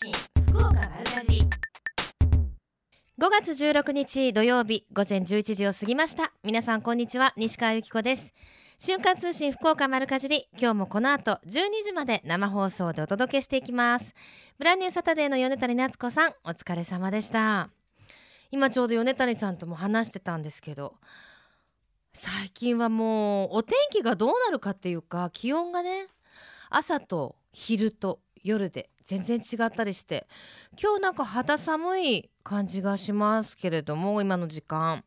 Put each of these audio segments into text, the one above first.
信福岡丸かじ5月16日土曜日午前11時を過ぎました。皆さんこんにちは西川由紀子です。瞬間通信福岡丸かじり。今日もこの後12時まで生放送でお届けしていきます。ブランニューサタデーの米谷夏子さんお疲れ様でした。今ちょうど米谷さんとも話してたんですけど最近はもうお天気がどうなるかっていうか気温がね朝と昼と夜で全然違ったりして。今日なんか肌寒い感じがしますけれども今の時間。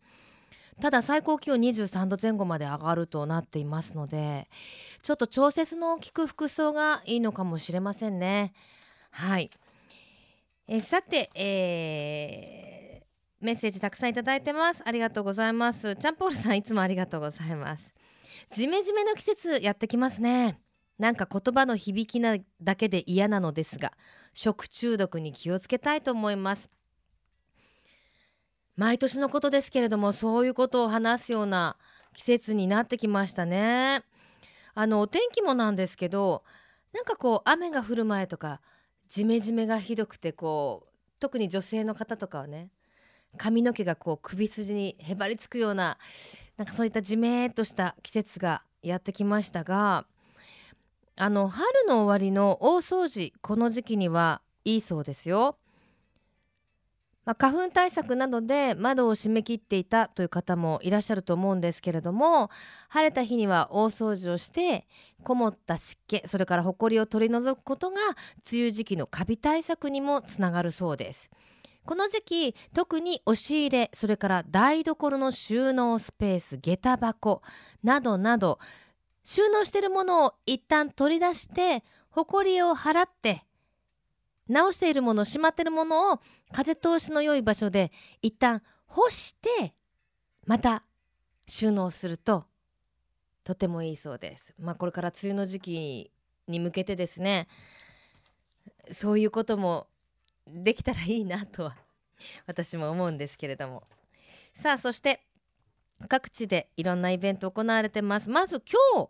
ただ最高気温23度前後まで上がるとなっていますのでちょっと調節の効く服装がいいのかもしれませんね。はい。えさて、えー、メッセージたくさんいただいてます。ありがとうございます。チャンポールさんいつもありがとうございます。ジメジメの季節やってきますね。なんか言葉の響きなだけで嫌なのですが食中毒に気をつけたいと思います。毎年のことですけれどもそういうことを話すような季節になってきましたね。あのお天気もなんですけどなんかこう雨が降る前とかジメジメがひどくてこう特に女性の方とかはね髪の毛がこう首筋にへばりつくようななんかそういったじめっとした季節がやってきましたがあの春の終わりの大掃除この時期にはいいそうですよ。まあ、花粉対策などで窓を閉め切っていたという方もいらっしゃると思うんですけれども晴れた日には大掃除をしてこもった湿気それからほこりを取り除くことが梅雨時期のカビ対策にもつながるそうです。この時期特に押し入れそれから台所の収納スペース下駄箱などなど収納しているものを一旦取り出してほこりを払って直しているものしまっているものを風通しの良い場所で一旦干してまた収納するととてもいいそうです。まあ、これから梅雨の時期に向けてですねそういうこともできたらいいなとは私も思うんですけれどもさあそして各地でいろんなイベント行われてます。まず今日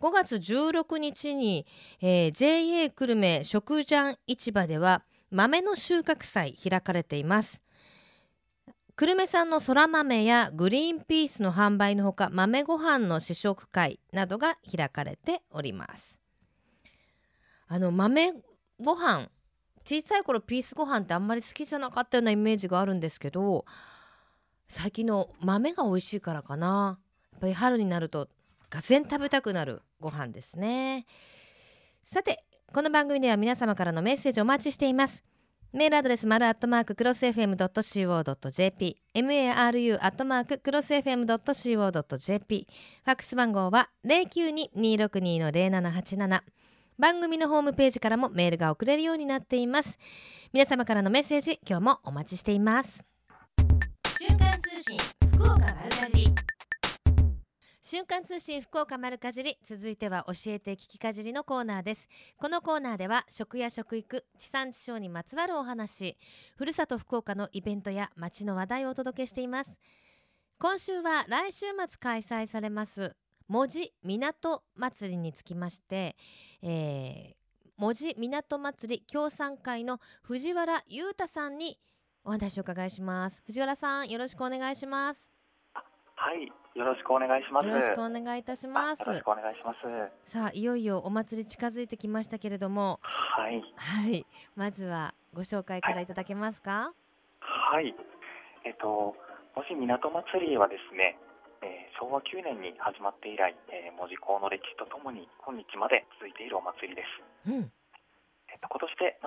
5月16日に、えー、JA 久留米食ジャン市場では豆の収穫祭開かれています。久留米産のそら豆やグリーンピースの販売のほか豆ご飯の試食会などが開かれております。あの豆ご飯小さい頃ピースご飯ってあんまり好きじゃなかったようなイメージがあるんですけど最近の豆が美味しいからかな。やっぱり春になるとがぜん食べたくなるご飯ですね。さてこの番組では皆様からのメッセージお待ちしています。メールアドレス丸アットマーククロス FM.co.jp maru アットマーククロス FM.co.jp ファックス番号は092-262-0787番組のホームページからもメールが送れるようになっています。皆様からのメッセージ今日もお待ちしています。通信福岡丸かじり。瞬間通信福岡丸かじり続いては教えて聞きかじりのコーナーです。このコーナーでは食や食育地産地消にまつわるお話ふるさと福岡のイベントや街の話題をお届けしています。今週は来週末開催されます門司港祭りにつきまして、えー、門司港祭り協賛会の藤原裕太さんにお話を伺いします。藤原さんよろしくお願いします。はい、よろしくお願いします。よろしくお願いいたします。あよろしくお願いします。さあいよいよお祭り近づいてきましたけれども。はい、はい。まずはご紹介からいただけますか？はい、えっと、もし港祭りはですね、えー昭和9年に始まって以来、えー、門司港の歴史とともに今日まで続いているお祭りです。うん。えっと、今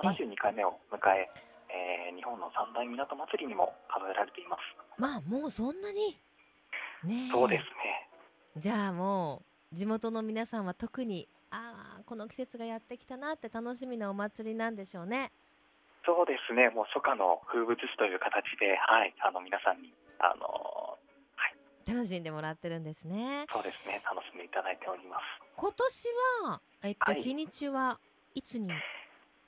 年で72回目を迎ええー日本の三大港祭りにも数えられています。まあもうそんなに？ねえ。そうですね。じゃあもう地元の皆さんは特にああこの季節がやってきたなって楽しみなお祭りなんでしょうね。そうですね。もう初夏の風物詩という形で、はい、あの皆さんにあの楽しんでもらってるんですね。そうですね、楽しんでいただいております。今年はえっと、はい。日にちはいつに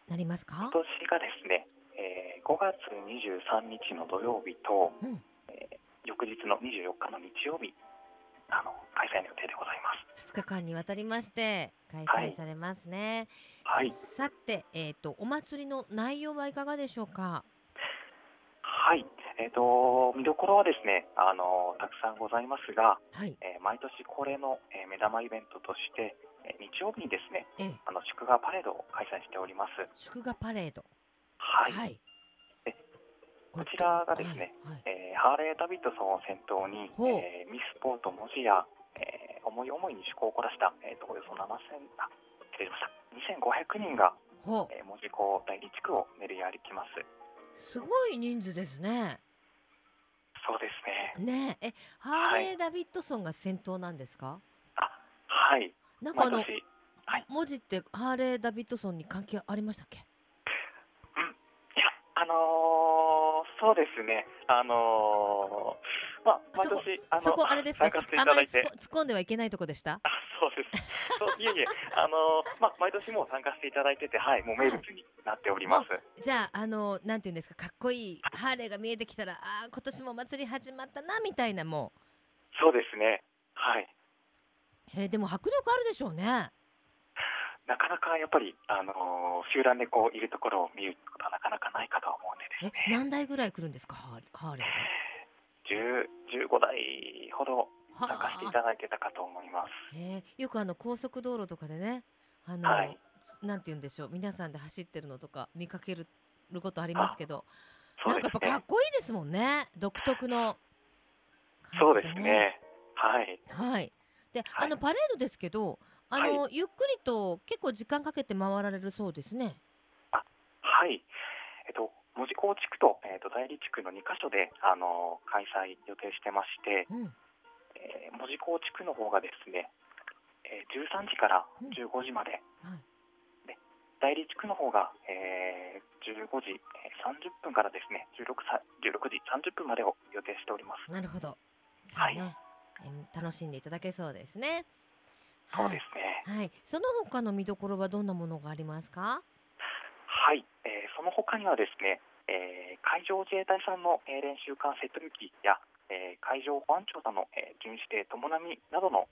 なりますか？今年がですね、えー5月23日の土曜日と、うんえー翌日の24日の日曜日あの開催の予定でございます。2日間にわたりまして開はい催されますね。はい、さて、えっ、とお祭りの内容はいかがでしょうか？はい、えっ、と見どころはですね、あのたくさんございますが、はい。えー毎年恒例の、えー目玉イベントとして、えー日曜日にですね、ええ、あの祝賀パレードを開催しております。祝賀パレード。はい、はい。えこちらがですね、はいはい。えーハーレー・ダビッドソンを先頭に、えーミスポート文字や、えー思い思いに趣向を凝らした、えー、とおよそ7000あ失礼しました。2500人が、えー、門司港第二地区を練り歩きます。すごい人数ですね。そうですね。ね。え、え、ハーレー・ダビッドソンが先頭なんですか？はい。なんかあの文字ってハーレー・ダビッドソンに関係ありましたっけ？あのーそうですね。あのーまあ毎年あのそこあれですね。参加していあまり突っ込んではいけないとこでした？あそうです。そういえいえ。あのーまあ毎年もう参加していただいててはいもう名物になっております、じゃああのなんていうんですか？かっこいいハーレーが見えてきたらあー今年もお祭り始まったなみたいなも。そうですね。はい。う。えーでも迫力あるでしょうね。なかなかやっぱり、あのー集団でこういるところを見ることはなかなかないかとは思うんでね、何台ぐらい来るんですか？ハーレーハーレー10 15台ほどは参加していただいてたかと思います。えーよくあの高速道路とかでねあの、はいなんて言うんでしょう皆さんで走ってるのとか見かけることありますけどそうなんか。やっぱかっこいいですもんね独特のそうですね。はい。はい。で、はいあのパレードですけど、あの、ゆっくりと結構時間かけて回られるそうですね。はい。えっと、門司港地区と、えっと、代理地区の2カ所で、あのー開催予定してまして、うん。えー門司港地区の方がですね、えー13時からうん15時まで、はい。代理地区の方が、えー15時えー30分からですね、16, さ16時30分までを予定しております。なるほど。ね、えー楽しんでいただけそうですね。そうですね。はい。はい。その他の見どころはどんなものがありますか？はい、えーその他にはですね、えー海上自衛隊さんの、えー練習艦セット機や、えー海上保安庁さんの、えー巡視艇ともなみなどの、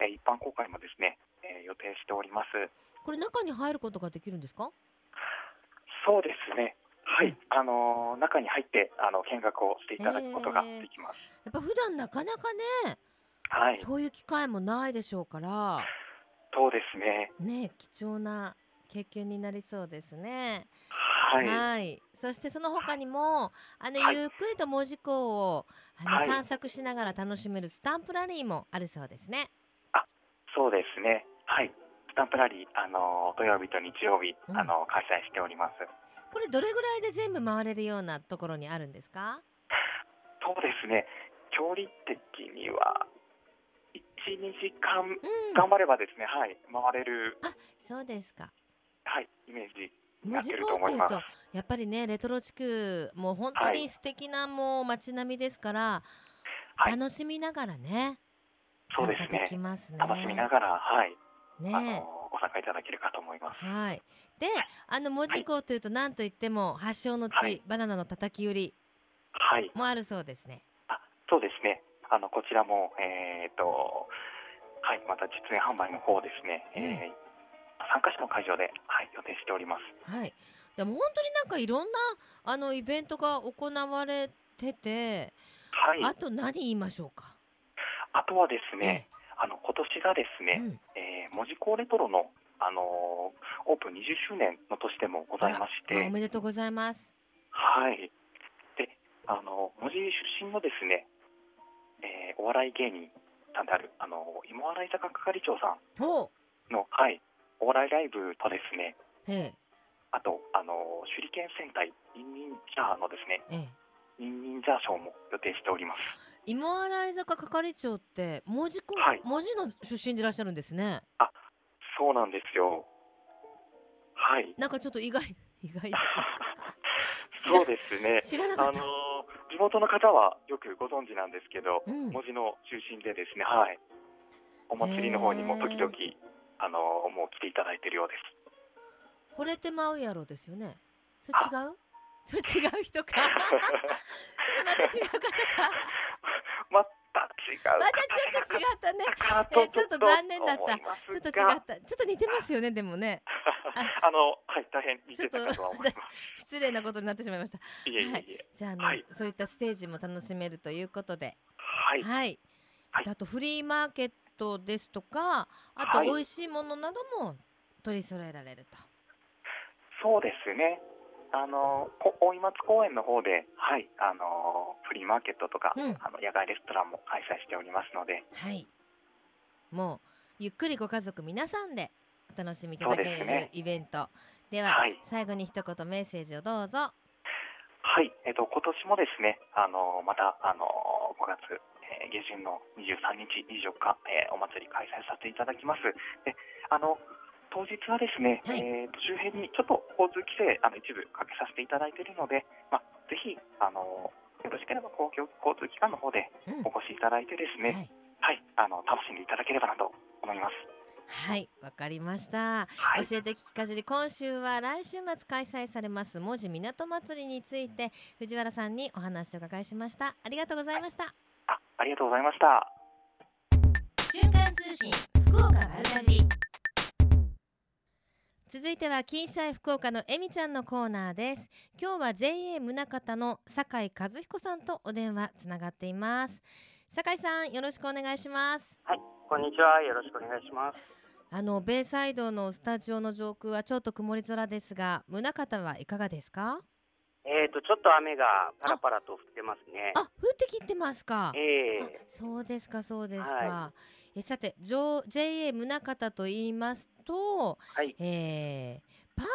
えー一般公開もですね、えー予定しております。これ中に入ることができるんですか？そうですね。はい、うんあのー中に入ってあの見学をしていただくことができます。やっぱ普段なかなかね、はい、そういう機会もないでしょうから。そうですね。ね、貴重な経験になりそうですね。はい、はい、そしてその他にもあの、はいゆっくりと門司港をあの、はい散策しながら楽しめるスタンプラリーもあるそうですね。そうですね。はい、スタンプラリー、あのー土曜日と日曜日、うんあのー開催しております。これどれぐらいで全部回れるようなところにあるんですか？そうですね。距離的には1、2時間うん、頑張ればですね、はい、回れる、そうですか。はい、イメージに門司港っていうと。やっぱりねレトロ地区もう本当に素敵なもう街並みですから、はい楽しみながらねそうですね参加できますね。楽しみながら、はい、あねのご参加いただけるかと思います。はい。で、あの門司港というと何と言っても発祥の地、はいバナナのたたき売りはい、もあるそうですね。あそうですね。あのこちらも、えー、と、はい、また実演販売の方ですね、えー参加者の会場で、はい、予定しております。はい。でも本当になんかいろんなあのイベントが行われてて、はい、あと何言いましょうか？あとはですね、あの今年がですね、ええうんえー、門司港レトロの、あのーオープン20周年の年でもございましあおて、めでとうございます。はい。で、あの、門司出身のですね、えーお笑い芸人さんである、あの、芋洗坂係長さほんの、はい、お笑いライブとですね、あと、あの、手裏剣戦隊、ニンニンジャーのですね。ニンニンジャーショーも予定しております。芋洗坂係長って門司港、はい門司の出身でいらっしゃるんですね。そうなんですよ。はい。なんかちょっと意外意外だ そうですね。知らなかった。あの地元の方はよくご存知なんですけど、うん門司の中心でですね、はい、お祭りの方にも時々、あのもう来ていただいているようです。惚れてまうやろですよね。それ違う？それ違う人か？それまた違う方か？またまたちょっと違ったね。えちょっと残念だった。ちょっと違が。った。ちょっと似てますよねでもね。あのはい大変似てたかとは思いま失礼なことになってしまいました。す。いえいえいえ。じゃああの、はい。そういったステージも楽しめるということで。はい。はい、はい。あとフリーマーケットですとかあとはい。美味しいものなども取り揃えられると、そうですね。あのこ大井松公園の方で、はい、あのフリーマーケットとか、うん。あの野外レストランも開催しておりますので、はい。もうゆっくりご家族皆さんでお楽しみいただけるね。イベント。では、はい。最後に一言メッセージをどうぞ。はい、えっと今年もですね、あのまたあの5月、えー下旬の23日、24日、えーお祭り開催させていただきます。で、あの当日はですね、はい。えーと周辺にちょっと交通規制あの一部かけさせていただいているので、まあぜひあのよろしければ公共交通機関の方でうん。お越しいただいてですね、はい。はい、あの楽しんでいただければなと思います。はいわかりました、はい、教えて聞きかじり今週は来週末開催されます門司港祭りについて藤原さんにお話を伺いしました。ありがとうございました。あありがとうございました。瞬間通信福岡丸かじり続いては金シャイ福岡のえみちゃんのコーナーです。今日は JA 宗像の酒井和彦さんとお電話つながっています。酒井さんよろしくお願いします。こんにちは。よろしくお願いします。あのベイサイドのスタジオの上空はちょっと曇り空ですが宗像はいかがですか？えっ、と、ちょっと雨がパラパラと降ってますね。あ降ってきてますか。えあえそうですかそうですか、はえさて JA 宗像と言いますと、はい。えーパン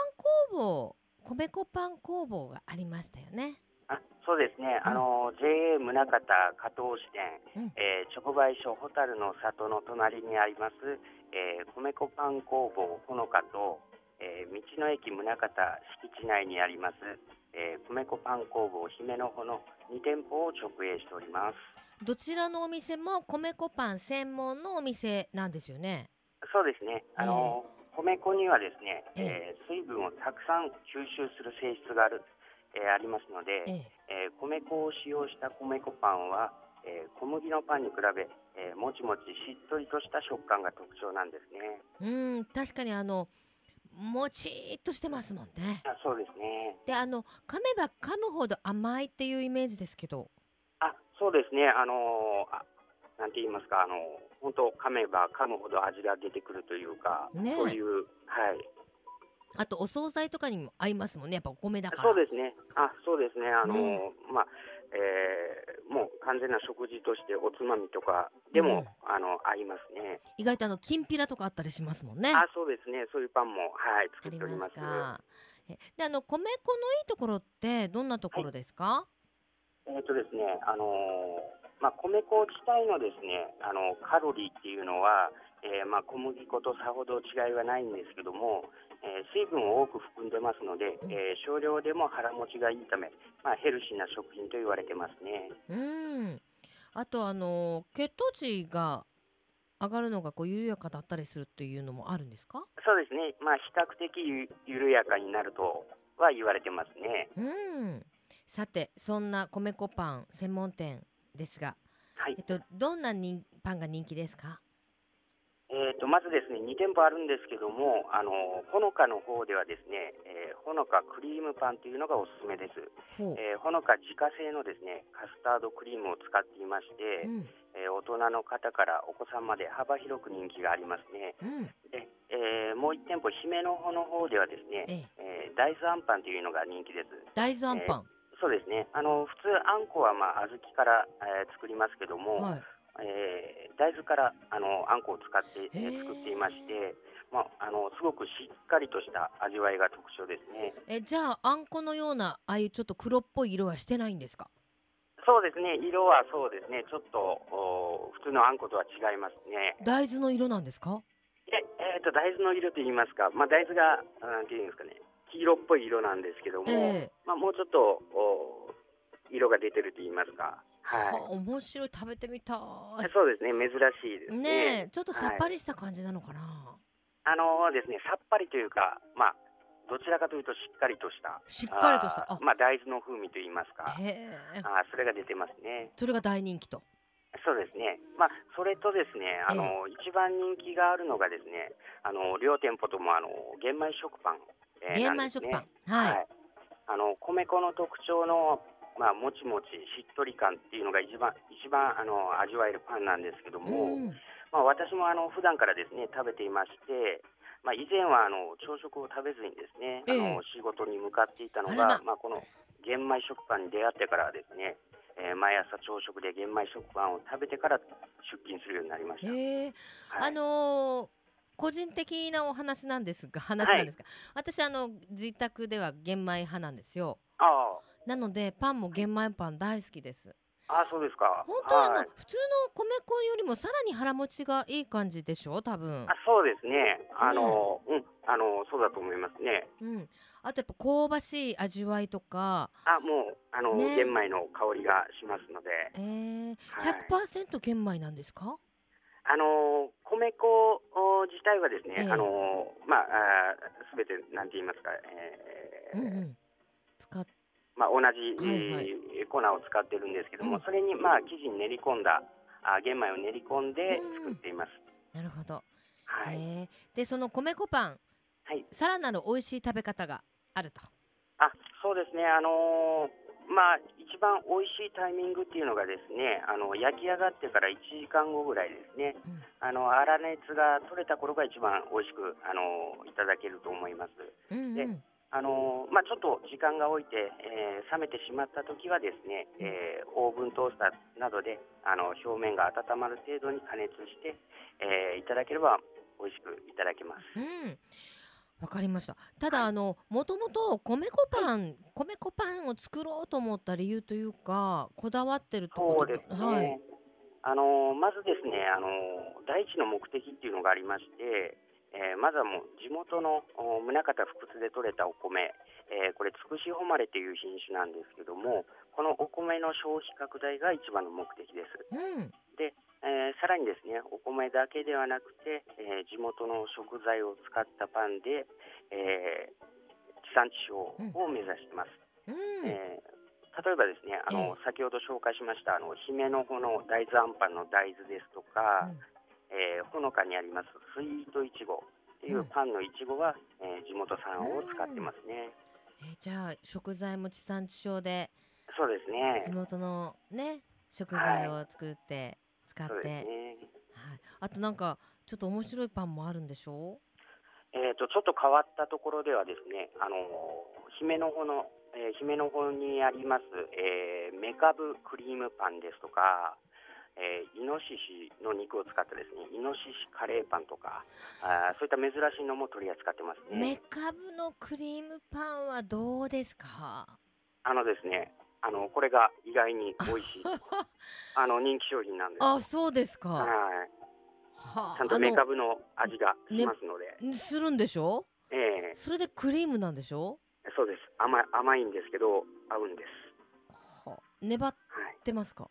工房米粉パン工房がありましたよねあそうですね。あの、JA 宗像加藤支店、うんえー直売所ホタルの里の隣にあります、えー米粉パン工房ほのかと、えー道の駅宗像敷地内にあります、えー米粉パン工房姫の穂の2店舗を直営しております。どちらのお店も米粉パン専門のお店なんですよね？そうですね。あの、米粉にはですね、ええー水分をたくさん吸収する性質がある、えーありますので、ええ、えー米粉を使用した米粉パンは、えー小麦のパンに比べ、えーもちもちしっとりとした食感が特徴なんですね。うん確かにあのもちっとしてますもんね。あそうですね。であの噛めば噛むほど甘いっていうイメージですけど。あそうですね。あのーあなんて言いますか、あのー本当噛めば噛むほど味が出てくるというか、ねえそういう、はい。あとお惣菜とかにも合いますもんねやっぱお米だから。そうですね。あ、そうですね。あのーねまあ、えーもう完全な食事としておつまみとかでも、あの合いますね。意外とあのきんぴらとかあったりしますもんね。あ、そうですね。そういうパンもはい作っております。であの米粉のいいところってどんなところですか？えっ、とですね、あのーまあ米粉自体のですね、あのカロリーっていうのは、えーまあ小麦粉とさほど違いはないんですけども、えー水分を多く含んでますので、うんえー少量でも腹持ちがいいため、まあヘルシーな食品と言われてますね。うん。あとあの血糖値が上がるのがこう緩やかだったりするっていうのもあるんですか？そうですね。まあ比較的ゆ緩やかになるとは言われてますね。うん。さてそんな米粉パン専門店ですが、はいえっ。とどんな人パンが人気ですか？えー、とまずですね2店舗あるんですけども、あのほのかの方ではですね、えーほのかクリームパンというのがおすすめです。えーほのか自家製のですねカスタードクリームを使っていまして、うんえー大人の方からお子さんまで幅広く人気がありますね。うん。で、えーもう1店舗姫の穂の方ではですね、えええー大豆あんパンというのが人気です。大豆あんパン。そうですね。あの普通あんこはまあ小豆から、えー作りますけども、はい。えー大豆からあのあんこを使って、えへーー作っていまして、まあ、あのすごくしっかりとした味わいが特徴ですね。えじゃああんこのようなああいうちょっと黒っぽい色はしてないんですか？そうですね、色はそうですね、ちょっとお普通のあんことは違いますね。大豆の色なんですか？ええーと大豆の色と言いますか、まあ、大豆がなんていうんですかね、黄色っぽい色なんですけども、ええまあ、もうちょっとお色が出てると言いますか、ははあ面白い食べてみたい、そうですね、珍しいですい。ね。ねえちょっとさっぱりした感じなのかな。あのですね、さっぱりというか、まあ、どちらかというとしっかりとした、しっかりとした。まあ、大豆の風味と言いますか、へえ。あーそれが出てますね。それが大人気と。そうですね。まあ、それとですね、あの、一番人気があるのがですね、あの、両店舗とも、あの、玄米食パン、えーね米食パン。はい。あの、米粉の特徴の、まあ、もちもち、しっとり感っていうのが一番、一番、あの、味わえるパンなんですけども、うん。まあ、私も、あの、普段からですね、食べていまして、まあ、以前は、あの、朝食を食べずにですね、あえの、仕事に向かっていたのが、ま。あ、この玄米食パンに出会ってからはですね、えー毎朝朝食で玄米食パンを食べてから出勤するようになりました。へえ。はい。あのー個人的なお話なんですが話なんですが、私あの自宅では玄米派なんですよ。あなのでパンも玄米パン大好きです。あ、あそうですか。本当はあの、はい。普通の米粉よりもさらに腹持ちがいい感じでしょ？多分。あそうですね。あの、うん、あの、そうだと思いますね。うん。あとやっぱ香ばしい味わいとか。あ、もう、あの、ね。玄米の香りがしますので、えー、はい。100%玄米なんですか？あの、米粉お自体はですね、ええ。あの、まあ、すべて、なんて言いますか、えー。うんうん。使っまあ、同じ、えー粉を使ってるんですけども、うん。それに、まあ、生地に練り込んだ、あ玄米を練り込んで作っています。なるほど、はい。えー。でその米粉パンはい。さらなる美味しい食べ方があると。あそうですね、あのーまあ、一番美味しいタイミングっていうのがですね、あの焼き上がってから1時間後ぐらいですね、うん。あの粗熱が取れた頃が一番美味しく、あのいただけると思います。でうんうんあのまあ、ちょっと時間が置いて、えー冷めてしまった時はですね、えーオーブントースターなどであの表面が温まる程度に加熱して、えーいただければ美味しくいただけます。うん、わかりました。ただ、はいあの、もともと米粉パン、米粉パンを作ろうと思った理由というか、こだわってるところですね、はい。あのまずですねあの、第一の目的っていうのがありまして、えーまずはもう地元のお宗像福津で採れたお米、えーこれ、つくし誉れという品種なんですけども、このお米の消費拡大が一番の目的です。うん、えーさらにですねお米だけではなくて、えー地元の食材を使ったパンで、えー地産地消を目指してます。うん、えー例えばですねあの、え先ほど紹介しましたあの姫の穂の大豆あんパンの大豆ですとか、うんえーほのかにありますスイートいちごっていうパンのいちごは、えー地元産を使ってますね。えじゃあ、食材も地産地消で、そうですね地。元のね、食材を作って、使って、そうですはい。ね。あとなんか、ちょっと面白いパンもあるんでしょ？えー、とちょっと変わったところではですね、あの姫の穂の、えー姫の穂にあります、えー、メカブクリームパンですとか、えーイノシシの肉を使ったですねイノシシカレーパンとかあーそういった珍しいのも取り扱ってますメね。カブのクリームパンはどうですか？あのですねあのこれが意外に美味しい。あの人気商品なんです。あ、そうですか。はい、はあ、ちゃんとメカブの味がしますので、のするんでしょ？えそれでクリームなんでしょ？ーそうです。甘い甘いんですけど合うんです。はあ、粘っはいてますか？い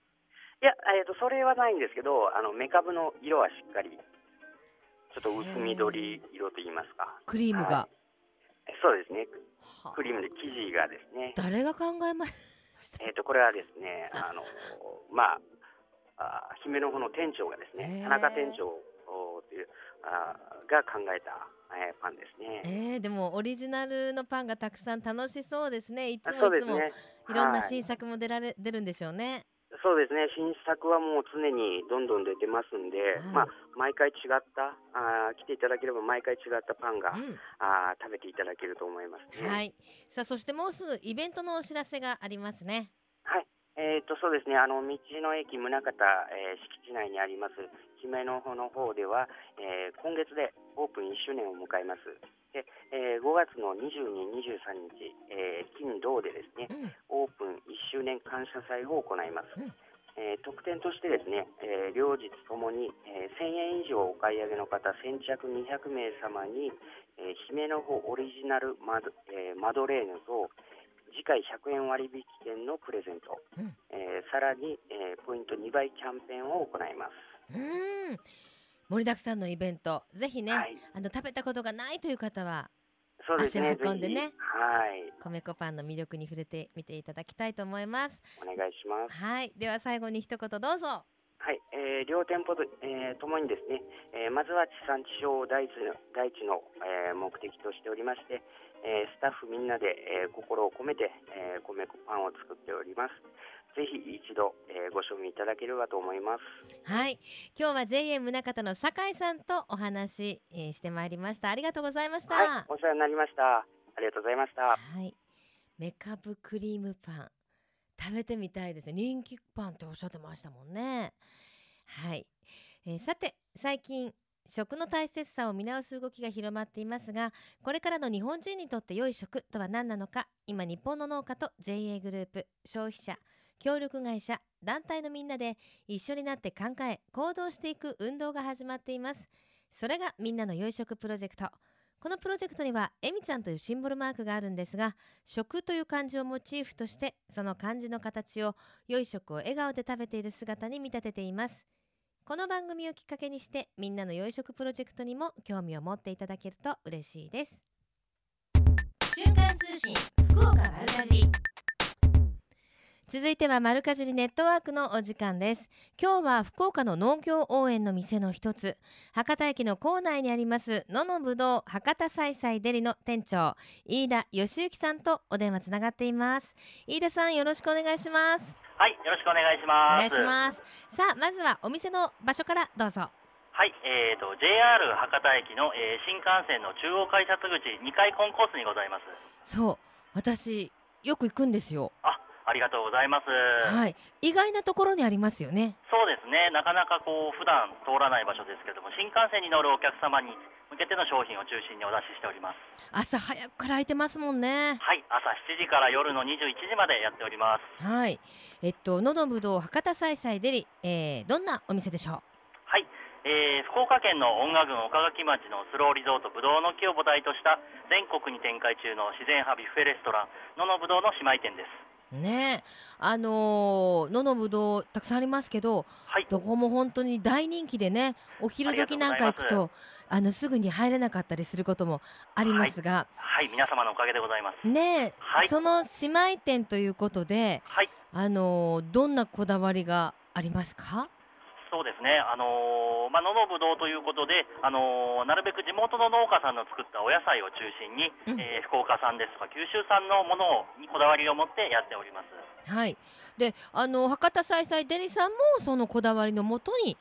や、えー、とそれはないんですけど、あのメカブの色はしっかり、ちょっと薄緑色と言いますか、クリームが、はえそうですね、はあ。クリームで生地がですね、誰が考えました？えー、とこれはですね、あ。のまあ、あ姫の方の店長がですね、田中店長おというあが考えた、えーパンですね。えー、でもオリジナルのパンがたくさん楽しそうですね。いつあもいつも。いろんなはい。新作も出られ出るんでしょうねそうですね、新作はもう常にどんどん出てますんで、はいまあ、毎回違ったあー、来ていただければ毎回違ったパンが、うんあー食べていただけると思いますね。はいさあそしてもうすぐイベントのお知らせがありますねはい。えー、とそうですね、あの道の駅宗像、えー敷地内にあります姫の穂の方では、えー今月でオープン1周年を迎えます。でえー5月の22、23日、えー金、土でですね、うん。オープン1周年感謝祭を行います。うん。えー特典としてですね、えー両日ともに、えー1000円以上お買い上げの方先着200名様に、えー姫の穂オリジナルマド,、えーマドレーヌと次回100円割引券のプレゼント、うん。えーさらに、えーポイント2倍キャンペーンを行います。うん盛りだくさんのイベント。ぜひね、はい、あの食べたことがないという方はそうですね。足を運んでねはい、米粉パンの魅力に触れてみていただきたいと思います。お願いします。はい。では最後に一言どうぞ。はい、えー両店舗と,、えーともにですね、えーまずは地産地消を第一の第一の、えー目的としておりまして、えースタッフみんなで、えー心を込めて、えー米粉パンを作っております。ぜひ一度、えーご賞味いただければと思います。はい。今日は JA 宗像の酒井さんとお話、えーしてまいりました。ありがとうございました。はい、お世話になりました。ありがとうございました。はい、メカブクリームパン食べてみたいですね。人気パンっておっしゃってましたもんね。はい、えーさて最近食の大切さを見直す動きが広まっていますがこれからの日本人にとって良い食とは何なのか今日本の農家と JA グループ消費者協力会社団体のみんなで一緒になって考え行動していく運動が始まっています。それがみんなの良い食プロジェクト。このプロジェクトにはえみちゃんというシンボルマークがあるんですが食という漢字をモチーフとしてその漢字の形を良い食を笑顔で食べている姿に見立てています。この番組をきっかけにしてみんなの良い食プロジェクトにも興味を持っていただけると嬉しいです。瞬間通信福岡丸かじり続いては丸かじりネットワークのお時間です。今日は福岡の農業応援の店の一つ。博多駅の構内にあります野のぶどう博多菜菜デリの店長飯田義之さんとお電話つながっています。飯田さんよろしくお願いします。はい、よろしくお願いしおます。願いします。さあまずはお店の場所からどうぞ。はい、えーと JR 博多駅の、えー新幹線の中央改札口2階コンコースにございます。そう私よく行くんですよ。あ、ありがとうございます。はい意外なところにありますよねそうですね、なかなかこう普段通らない場所ですけども、新幹線に乗るお客様に向けての商品を中心にお出ししております。朝早くから空いてますもんねはい、朝7時から夜の21時までやっております。はいえっとのどぶどう博多菜菜デリ、えー、どんなお店でしょう？はい、えー福岡県の恩賀郡岡垣町のスローリゾートぶどうの木を母体とした全国に展開中の自然派ビュッフェレストランののぶどうの姉妹店です。ね。えあのー、ののぶどうたくさんありますけどはい、どこも本当に大人気でねお昼時なんか行くとあのすぐに入れなかったりすることもありますが、はい、皆様のおかげでございます。ねえ、はい。その姉妹店ということではい、あのーどんなこだわりがありますか？そうですね、あのーまあ、野のぶどうということで、あのーなるべく地元の農家さんの作ったお野菜を中心に、うんえー福岡産ですとか九州産のものにこだわりを持ってやっております。はいであの博多菜菜デリさんもそのこだわりのもとに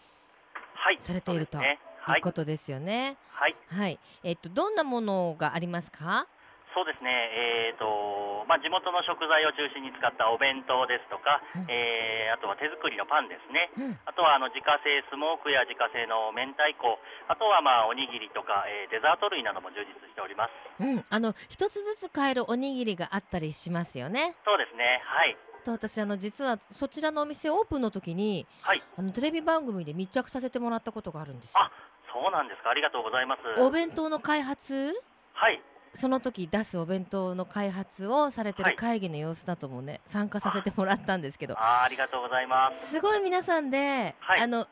はい、されていると。はいいうこ、とですよね。はい、はい、えっとどんなものがありますか？そうですね、えーとまあ、地元の食材を中心に使ったお弁当ですとか、うん。えーあとは手作りのパンですね。うん、あとはあの自家製スモークや自家製の明太子、あとはまあおにぎりとか、えーデザート類なども充実しております。うん、あの一つずつ買えるおにぎりがあったりしますよね。そうですね、はい、と私あの実はそちらのお店オープンの時にはい、あのテレビ番組で密着させてもらったことがあるんですよ。あそうなんですか、ありがとうございます。お弁当の開発？はい、その時出すお弁当の開発をされてるはい会議の様子だともね参加させてもらったんですけどあーありがとうございます。すごい皆さんで、はいあの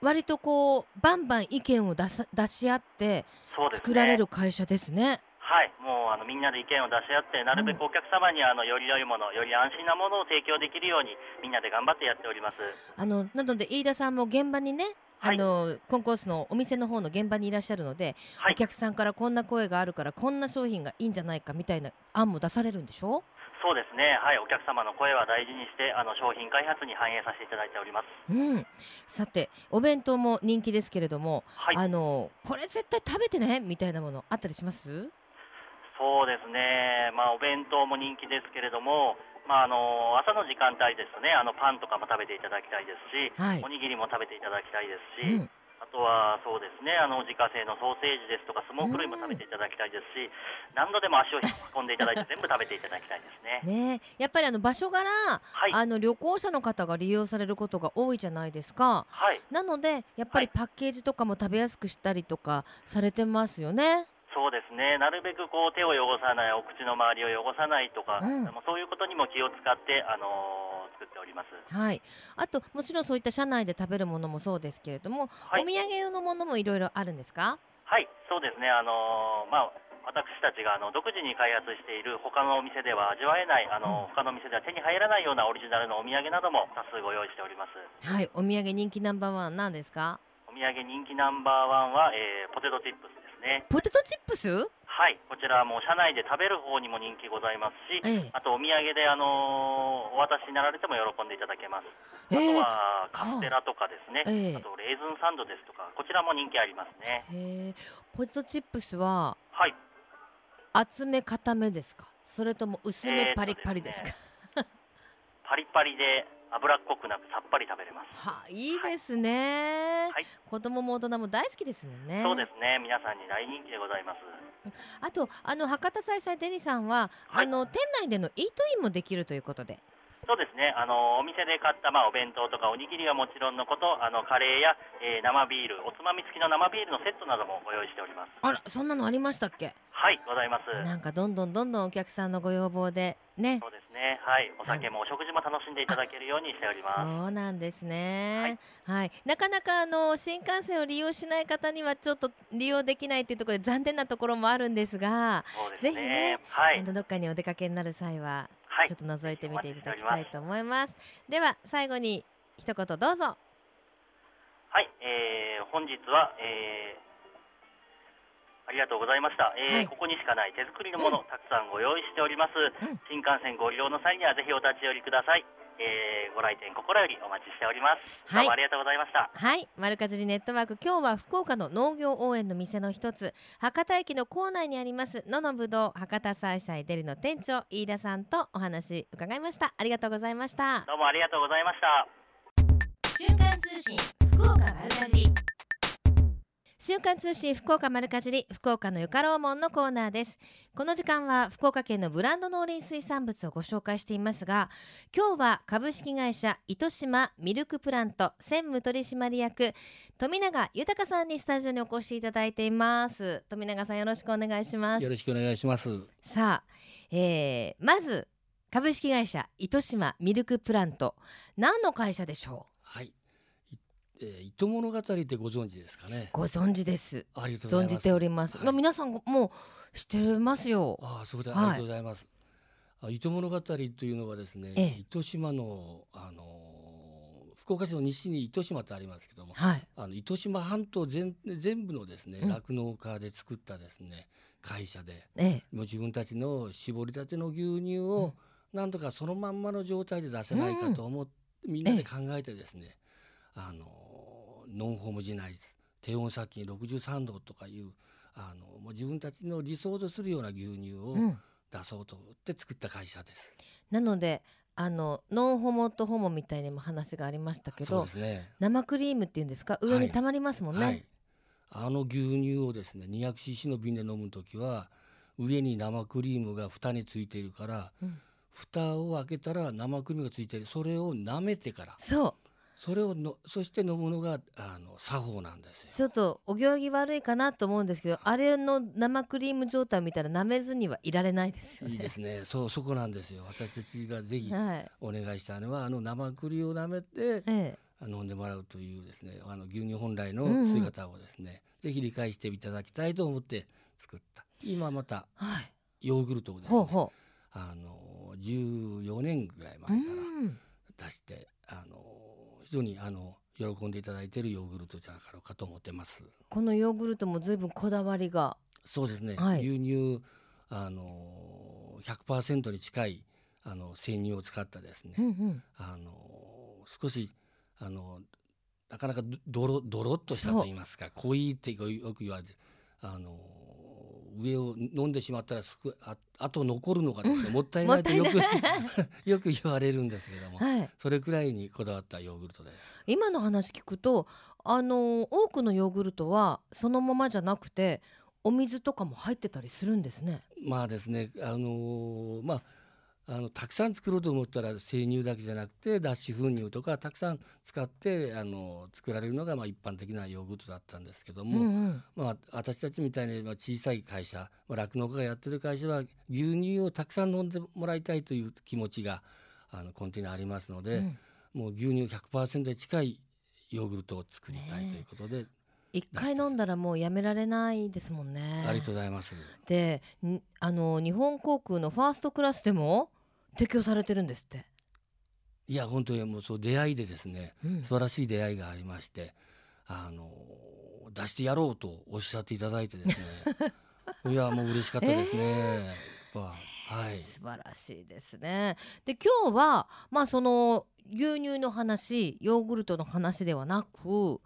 割とこうバンバン意見を出さ出し合って。作られる会社ですね。はい、もうあのみんなで意見を出し合って、なるべくお客様にあのより良いもの、より安心なものを提供できるように、みんなで頑張ってやっております。あのなので飯田さんも現場にね、はい。あのコンコースのお店の方の現場にいらっしゃるので、はい。お客さんからこんな声があるからこんな商品がいいんじゃないかみたいな案も出されるんでしょ？そうですね、はい、お客様の声は大事にして、あの商品開発に反映させていただいております。うん、さてお弁当も人気ですけれども、はい、あのこれ絶対食べてねみたいなものあったりします？そうですね、まあ、お弁当も人気ですけれども、まあ、あの朝の時間帯ですとね、あのパンとかも食べていただきたいですし、はい。おにぎりも食べていただきたいですし、うん。あとはそうですね、あの自家製のソーセージですとか、スモーク類も食べていただきたいですし、何度でも足を引っ込んでいただいて、全部食べていただきたいですね。ね。えやっぱりあの場所柄、はい、あの旅行者の方が利用されることが多いじゃないですか。はい、なのでやっぱりパッケージとかも食べやすくしたりとかされてますよね。そうですね、なるべくこう手を汚さない、お口の周りを汚さないとか、うん。もうそういうことにも気を使って、あのー作っております。はい、あともちろんそういった車内で食べるものもそうですけれども、はい。お土産用のものもいろいろあるんですか？はい、そうですね、あのーまあ、私たちがあの独自に開発している他のお店では味わえないあの、他のお店では手に入らないようなオリジナルのお土産なども多数ご用意しております。はい。お土産人気ナンバーワン何ですか？お土産人気ナンバーワンは、えーポテトチップスね。ポテトチップス？はいこちらはもう社内で食べる方にも人気ございますし、ええ。あとお土産であのーお渡しになられても喜んでいただけます。あとええはカステラとかですね、ええ。あとレーズンサンドですとかこちらも人気ありますね。ポテトチップスははい。厚め固めですか？それとも薄めえーとパリパリですか、パリパリで脂っこくなくさっぱり食べれます。はあい。いですね、はい。子供も大人も大好きですもんね。そうですね。皆さんに大人気でございます。あとあの博多菜祭デニさんは、はい。あの店内でのイートインもできるということでそうですね。あのお店で買った、まあ、お弁当とかおにぎりはもちろんのことあのカレーや、えー生ビールおつまみ付きの生ビールのセットなどもご用意しております。あらそんなのありましたっけ？はいございます。なんかどんどんどんどんお客さんのご要望でね。そうですね。はいお酒もお食事も楽しんでいただけるようにしております。そうなんですね。はい、なかなかあの新幹線を利用しない方にはちょっと利用できないというところで残念なところもあるんですが、そうですぜひねはい。どっかにお出かけになる際ははい。ちょっと覗いてみていただきたいと思います。では最後に一言どうぞ。はい、えー本日は、えーありがとうございました、えーはい。ここにしかない手作りのもの、たくさんご用意しております、うん。新幹線ご利用の際にはぜひお立ち寄りください、えーご来店心よりお待ちしております、はい。どうもありがとうございました。はい、マルカジリネットワーク今日は福岡の農業応援の店の一つ。博多駅の構内にあります野のぶどう博多菜祭デリの店長飯田さんとお話伺いました。ありがとうございました。どうもありがとうございました。瞬間通信福岡丸かじり週刊通信福岡丸かじり福岡のゆかろう門のコーナーですこの時間は福岡県のブランド農林水産物をご紹介していますが今日は株式会社糸島ミルクプラント専務取締役富永豊さんにスタジオにお越しいただいています富永さんよろしくお願いしますよろしくお願いします。さあ、えーまず株式会社糸島ミルクプラント何の会社でしょはい。いえー、糸物語ってご存知ですかね？う。ご存知です。ありがとうございます。存じております、はい。まあ皆さんもう知ってますよ。ああ、そうで、はい。ありがとうございます。あ糸物語というのはですね、ええ。糸島のあのー福岡市の西に糸島ってありますけども、はい。あの糸島半島全全部のですねうん。酪農家で作ったですね会社で、ええ。もう自分たちの絞りたての牛乳をなんとかそのまんまの状態で出せないかと思って、みんなで考えてですね、あのノンホームジナイズ低温殺菌63度とかいうあのもう自分たちの理想とするような牛乳をうん、出そうと思って作った会社です。なのであのノンホモとホモみたいにも話がありましたけどね。生クリームっていうんですか？上にたまりますもんね、はい。あの牛乳をですね 200cc の瓶で飲むときは上に生クリームが蓋についているから、うん。蓋を開けたら生クリームがついている。それを舐めてから。そうそれをのそして飲むのがあの作法なんですよ。ちょっとお行儀悪いかなと思うんですけどあれの生クリーム状態を見たら舐めずにはいられないですよね。いいですね。そうそこなんですよ。私たちがぜひはい。お願いしたのはあの生クリを舐めてえ飲んでもらうというですねあの牛乳本来のうんうん。姿をですね、ぜひ理解していただきたいと思って作った。今またえはい。ヨーグルトをですねほうほあの14年ぐらいう前からうん。出してあの非常にあの喜んでいただいているヨーグルトじゃなかろうかと思ってます。このヨーグルトも随分こだわりが。そうですね、はい。牛乳あの100%に近いあの生乳を使ったですね、うんうん。あの少しあのなかなかドロドロっとしたと言いますか濃いってよく言われてあの上を飲んでしまったらすくああと残るのがですねもったいないとよく よく言われるんですけども、はいそれくらいにこだわったヨーグルトです。今の話聞くとあの多くのヨーグルトはそのままじゃなくてお水とかも入ってたりするんですね。まあですねあのまああのたくさん作ろうと思ったら生乳だけじゃなくて脱脂粉乳とかたくさん使ってあの作られるのがまあ一般的なヨーグルトだったんですけども、うんうん。まあ、私たちみたいにまあ小さい会社まあ酪農家がやってる会社は牛乳をたくさん飲んでもらいたいという気持ちがあの根底にありますので、うん。もう牛乳100%に近いヨーグルトを作りたいということで、一回飲んだらもうやめられないですもんねありがとうございます。でにあの日本航空のファーストクラスでも適用されてるんですって、いや本当にもうそう出会いでですねうん素晴らしい出会いがありましてあの出してやろうとおっしゃっていただいてですね いやもう嬉しかったですね。やっぱはい。素晴らしいですね。で今日はまあその牛乳の話ヨーグルトの話ではなく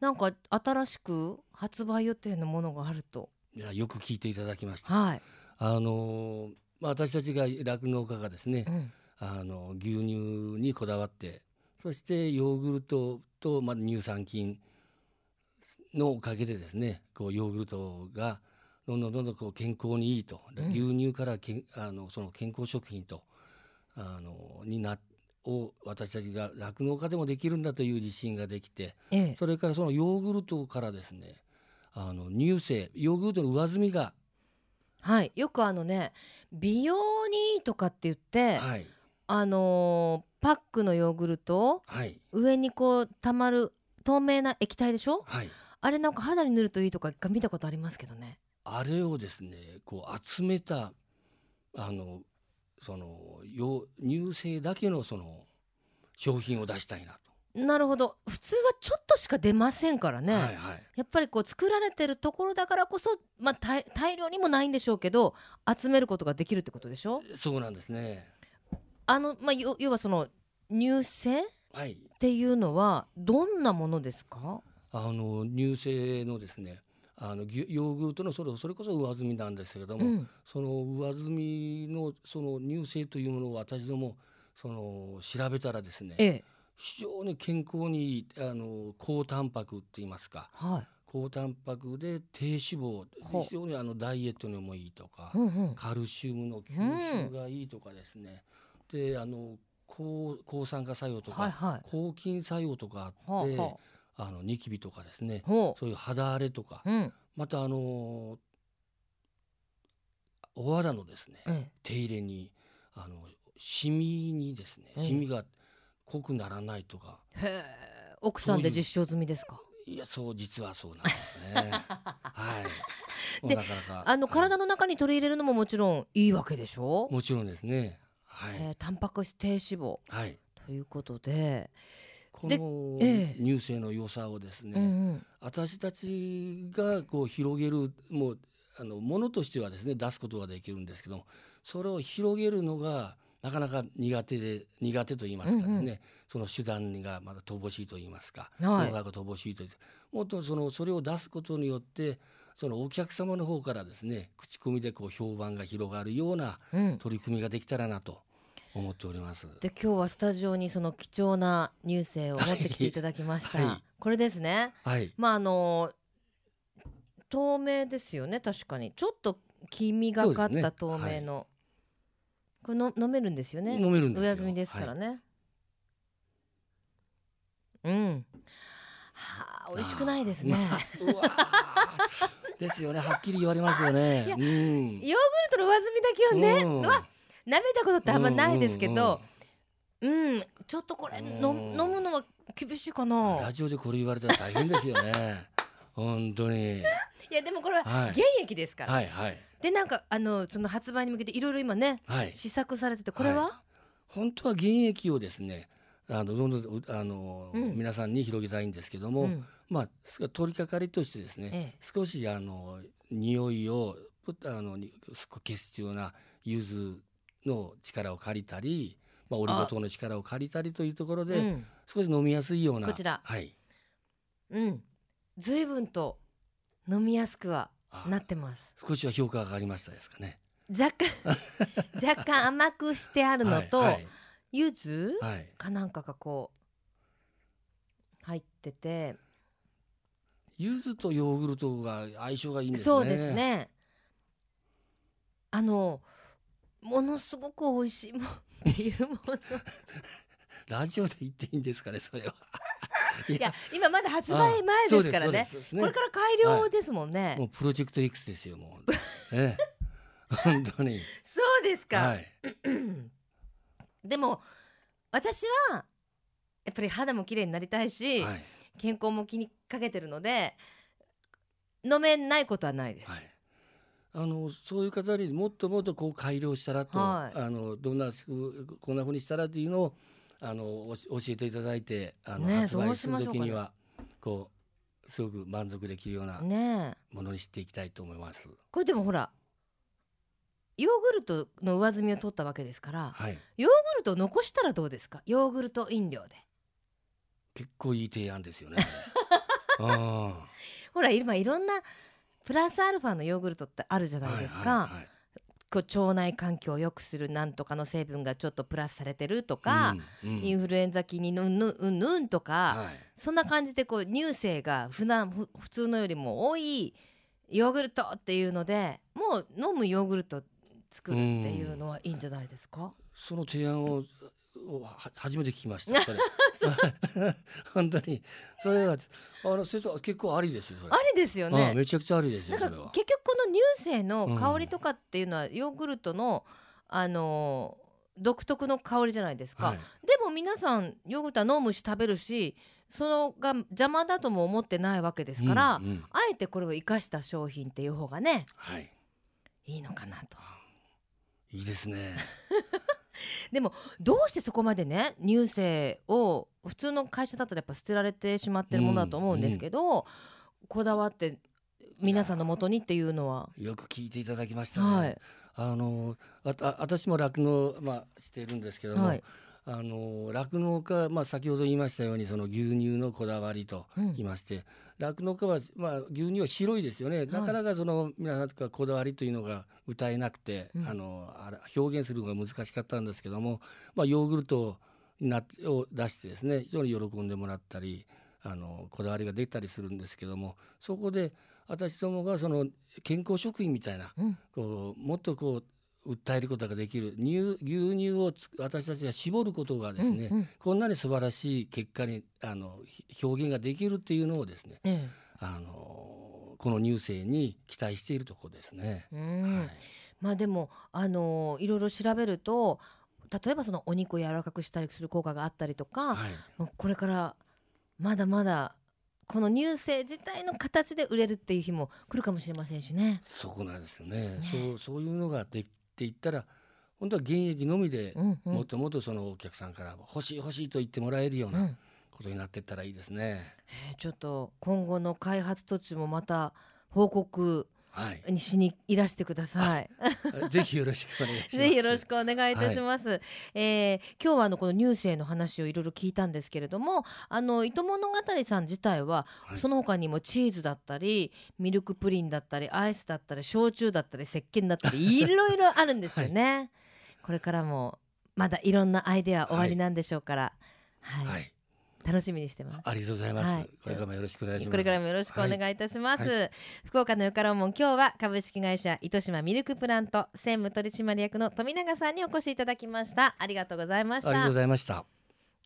なんか新しく発売予定のものがあると。いやよく聞いていただきました。はい、あのまあ私たちが酪農家がですねうん。あの牛乳にこだわってそしてヨーグルトと、まあ、乳酸菌のおかげでですねこうヨーグルトがどんどんどんどんこう健康にいいと、うん。牛乳からけんあのその健康食品とあのになを私たちが酪農家でもできるんだという自信ができてええ。それからそのヨーグルトからですねあの乳製ヨーグルトの上積みが、はい。よくあのね美容にいいとかって言って、はい。あのーパックのヨーグルトはい。上にこうたまる透明な液体でしょ？はい。あれなんか肌に塗るといいとか一回見たことありますけどねあれをですねこう集めたあのそのよ乳製だけのその商品を出したいななるほど。普通はちょっとしか出ませんからと、ね、はいはい。やっぱりこう作られてるところだからこそ、まあ、大大量にもないんでしょうけど集めることができるってことでしょ？そうなんですね。あの、まあ、要要はその乳製っはい。ていうのはどんなものですか？あの乳製のですねあのぎヨーグルトのそれそれこそ上積みなんですけれども、うん。その上積みのその乳製というものを私どもその調べたらですねええ。非常に健康にいいあの高タンパクって言いますかはい。高タンパクで低脂肪非常にあのダイエットにもいいとか、うんうん。カルシウムの吸収がいいとかですね、であの抗抗酸化作用とか、はいはい。抗菌作用とかあって、はあはあのニキビとかですねそういう肌荒れとか、ううん。またあのお肌のですねえ手入れにあのシミにですねうん。シミが濃くならないとか、えへえ。奥さんで実証済みですか？いやそう実はそうなんですね。はい。でなかなかあのはい。体の中に取り入れるのももちろんいいわけでしょ、もちろんですね。はい、えータンパク質低脂肪はい。ということで、このええ。乳製の良さをですね、うんうん。私たちがこう広げるもうあのものとしてはですね出すことができるんですけどもそれを広げるのがなかなか苦手で苦手と言いますかですね、うんうその手段がまだ乏しいと言いますか、はい。能が乏しいともっとそのそれを出すことによってそのお客様の方からですね口コミでこう評判が広がるようなうん、取り組みができたらなと思っております。で今日はスタジオにその貴重な乳製を持ってきていただきました、はい。これですね。はい、まああの透明ですよね確かに。ちょっと黄身がかった透明の、これの飲めるんですよね。飲めるんですよ。上積みですからね、うん。はあ美味しくないですね、ですよね。はっきり言われますよね。うん。ヨーグルトの上積みだけをね、うん。まあ舐めたことってあんまないですけどうんうんうん、ちょっとこれうん。の飲むのは厳しいかな。ラジオでこれ言われたら大変ですよね。本当に。いやでもこれははい。現役ですから、はいはい。でなんかあのその発売に向けていろいろ今ねはい。試作されててこれは、本当は現役をですね。あのどんどんあの、うん。皆さんに広げたいんですけども、うん。まあす取り掛かりとしてですね、ええ。少しあの匂いをぷあのに消すような柚子の力を借りたり、まあ、オリゴ糖の力を借りたりというところで、うん。少し飲みやすいような。こちら。はい。うん、随分と飲みやすくはあ。なってます。少しは評価が上がりましたですかね。若干 若干甘くしてあるのと、はい柚子はいはい。かなんかがこう入ってて、柚子とヨーグルトが相性がいいんですね。そうです。ね。あのものすごく美味しい もんっていうものラジオで言っていいんですかね、それは。いいや今まだ発売前ですからねそうですそうですこれから改良ですもんね、もうプロジェクト X ですよ、もう。ええ、本当に。そうですか、はい。でも私はやっぱり肌も綺麗になりたいし、はい。健康も気にかけてるので飲めないことはないです。はい、あのそういう方にもっともっとこう改良したらと、はい。あのどんなふこんなふうにしたらっていうのをあの教えていただいてあの、ね発売する時にはこうすごく満足できるようなものにしていきたいと思います。これでもほらヨーグルトの上積みを取ったわけですからはい、ヨーグルトを残したらどうですか？ヨーグルト飲料で。結構いい提案ですよね。あ ほら今いろんなプラスアルファのヨーグルトってあるじゃーないですか、はいはいはい。こう腸内環境を良くするなんとかの成分がちょっとプラスされてるとか、うんうん。インフルエンザ菌にうんぬんうんぬんとか、はい。そんな感じでこう乳製が普段ふ普通のよりも多いヨーグルトっていうのでもう飲むヨーグルト作るっていうのはいいんじゃないですか、その提案ををは初めて聞きました。それ 本当にそれはあの先生結構ありですよ。ありですよあねめちゃくちゃありですよ。結局この乳製の香りとかっていうのはヨーグルトの、あのー独特の香りじゃないですか、はいでも皆さんヨーグルトは飲むし食べるしそのが邪魔だとも思ってないわけですから、うんうんあえてこれを生かした商品っていう方がねはいいいのかなといいですね。どうしてそこまでね乳製を普通の会社だったらやっぱ捨てられてしまってるものだと思うんですけど、こだわって皆さんのもとにっていうのは？よく聞いていただきましたね。はい。あのあた私も酪農まあしてるんですけども、はい酪農家まあ先ほど言いましたようにその牛乳のこだわりとうん言いまして、酪農家はまあ牛乳は白いですよね。なかなかその皆さんがこだわりというのが歌えなくて、うんあのあら表現するのが難しかったんですけども、まあヨーグルトなを出してですね非常に喜んでもらったり。あのこだわりが出たりするんですけどもそこで私どもがその健康食品みたいなうんこうもっとこう訴えることができる。乳牛乳をつ私たちが絞ることがですね、うんうん。こんなに素晴らしい結果にあのひ表現ができるっていうのをですねえあのこの乳製に期待しているところですね。はい。まあでもあのーいろいろ調べると例えばそのお肉を柔らかくしたりする効果があったりとか、はい。もうこれからまだまだこの乳製自体の形で売れるっていう日も来るかもしれませんしね。そこなんですよね。ねそうそういうのができていったら本当は現役のみでうんうんもっともっとそのお客さんから欲しい欲しいと言ってもらえるよううなんことになっていったらいいですね。えーちょっと今後の開発途中もまた報告はい、にしにいらしてください。ぜひよろしくお願いします。ぜひよろしくお願いいたします。えー今日はあのこの乳製の話をいろいろ聞いたんですけれども、あの糸物語さん自体は、はいその他にもチーズだったり、ミルクプリンだったり、アイスだったり、焼酎だったり、石鹸だったり、いろいろあるんですよね。これからもまだいろんなアイデア終わりなんでしょうから、はい、はい、楽しみにしてます。ありがとうございます。はいこれからもよろしくお願いします。これからもよろしくお願いいたします。は福岡のよからもん今日は株式会社糸島ミルクプラント専務取締役の富永さんにお越しいただきました。ありがとうございましたありがとうご。ざいました。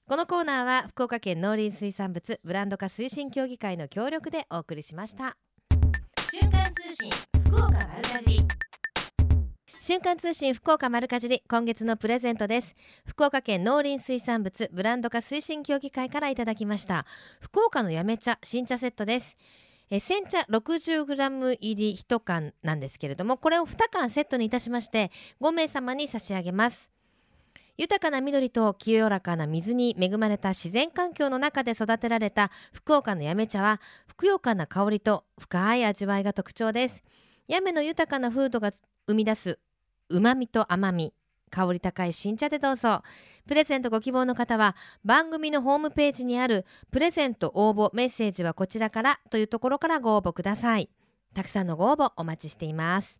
このコーナーは福岡県農林水産物ブランド化推進協議会の協力でお送りしました。瞬間通信福岡丸かじり瞬間通信福岡丸かじり今月のプレゼントです。福岡県農林水産物ブランド化推進協議会からいただきました。福岡のやめ茶新茶セットです。え煎茶 60g 入り1缶なんですけれどもこれを2缶セットにいたしまして5名様に差し上げます。豊かな緑と清らかな水に恵まれた自然環境の中で育てられた福岡のやめ茶はふくよかな香りと深い味わいが特徴です。やめの豊かな風土が生み出すうまみと甘み香り高い新茶でどうぞ。プレゼントご希望の方は番組のホームページにあるプレゼント応募メッセージはこちらからというところからご応募ください。たくさんのご応募お待ちしています。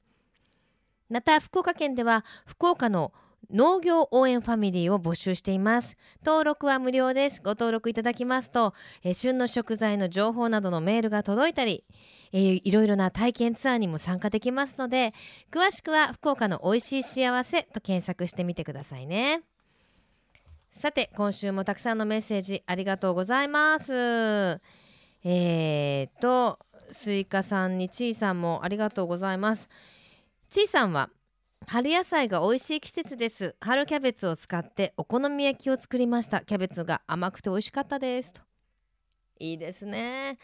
また福岡県では福岡の農業応援ファミリーを募集しています。登録は無料です。ご登録いただきますと、えー旬の食材の情報などのメールが届いたり、えーいろいろな体験ツアーにも参加できますので詳しくは福岡の美味しい幸せと検索してみてくださいね。さて今週もたくさんのメッセージありがとうございます。えーとスイカさんにちいさんもありがとうございます。ちいさんは春野菜が美味しい季節です。春キャベツを使ってお好み焼きを作りました。キャベツが甘くて美味しかったです。と。いいですね。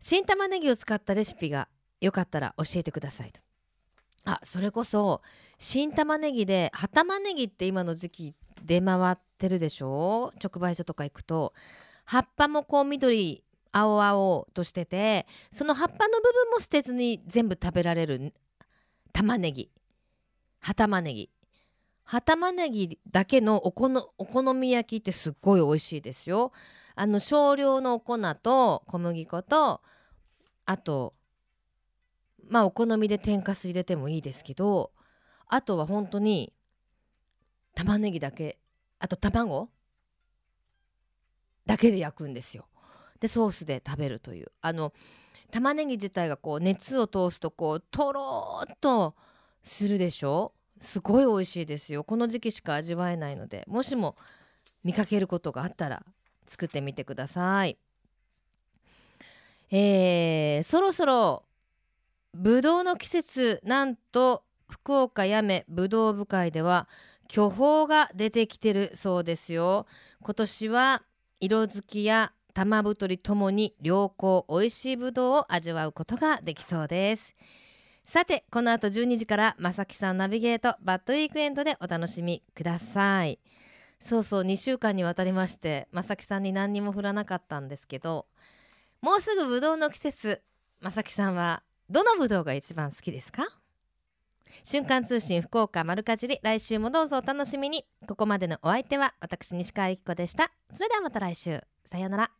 新玉ねぎを使ったレシピがよかったら教えてください。と。あそれこそ新玉ねぎで葉玉ねぎって今の時期出回ってるでしょ？直売所とか行くと。葉っぱもこう緑青々としててその葉っぱの部分も捨てずに全部食べられる玉ねぎ。葉玉ねぎ。葉玉ねぎだけのお好み焼きってすっごい美味しいですよ。あの少量のお粉と小麦粉とあとまあお好みで天かす入れてもいいですけどあとは本当に玉ねぎだけ。あと卵？だけで焼くんですよ。でソースで食べるという。あの玉ねぎ自体がこう熱を通すとこうとろっとするでしょ。すごい美味しいですよ。この時期しか味わえないのでもしも見かけることがあったら作ってみてください。えー、そろそろぶどうの季節なんと福岡やめぶどう部会では巨峰が出てきてるそうですよ。今年は色づきや玉太りともに良好美味しいぶどうを味わうことができそうです。さてこの後12時からまさきさんナビゲートバッドウィークエンドでお楽しみください。そうそう2週間にわたりましてまさきさんに何にも振らなかったんですけどもうすぐぶどうの季節まさきさんはどのぶどうが一番好きですか？瞬間通信福岡丸かじり来週もどうぞお楽しみに。ここまでのお相手は私西川由紀子でした。それではまた来週。さようなら。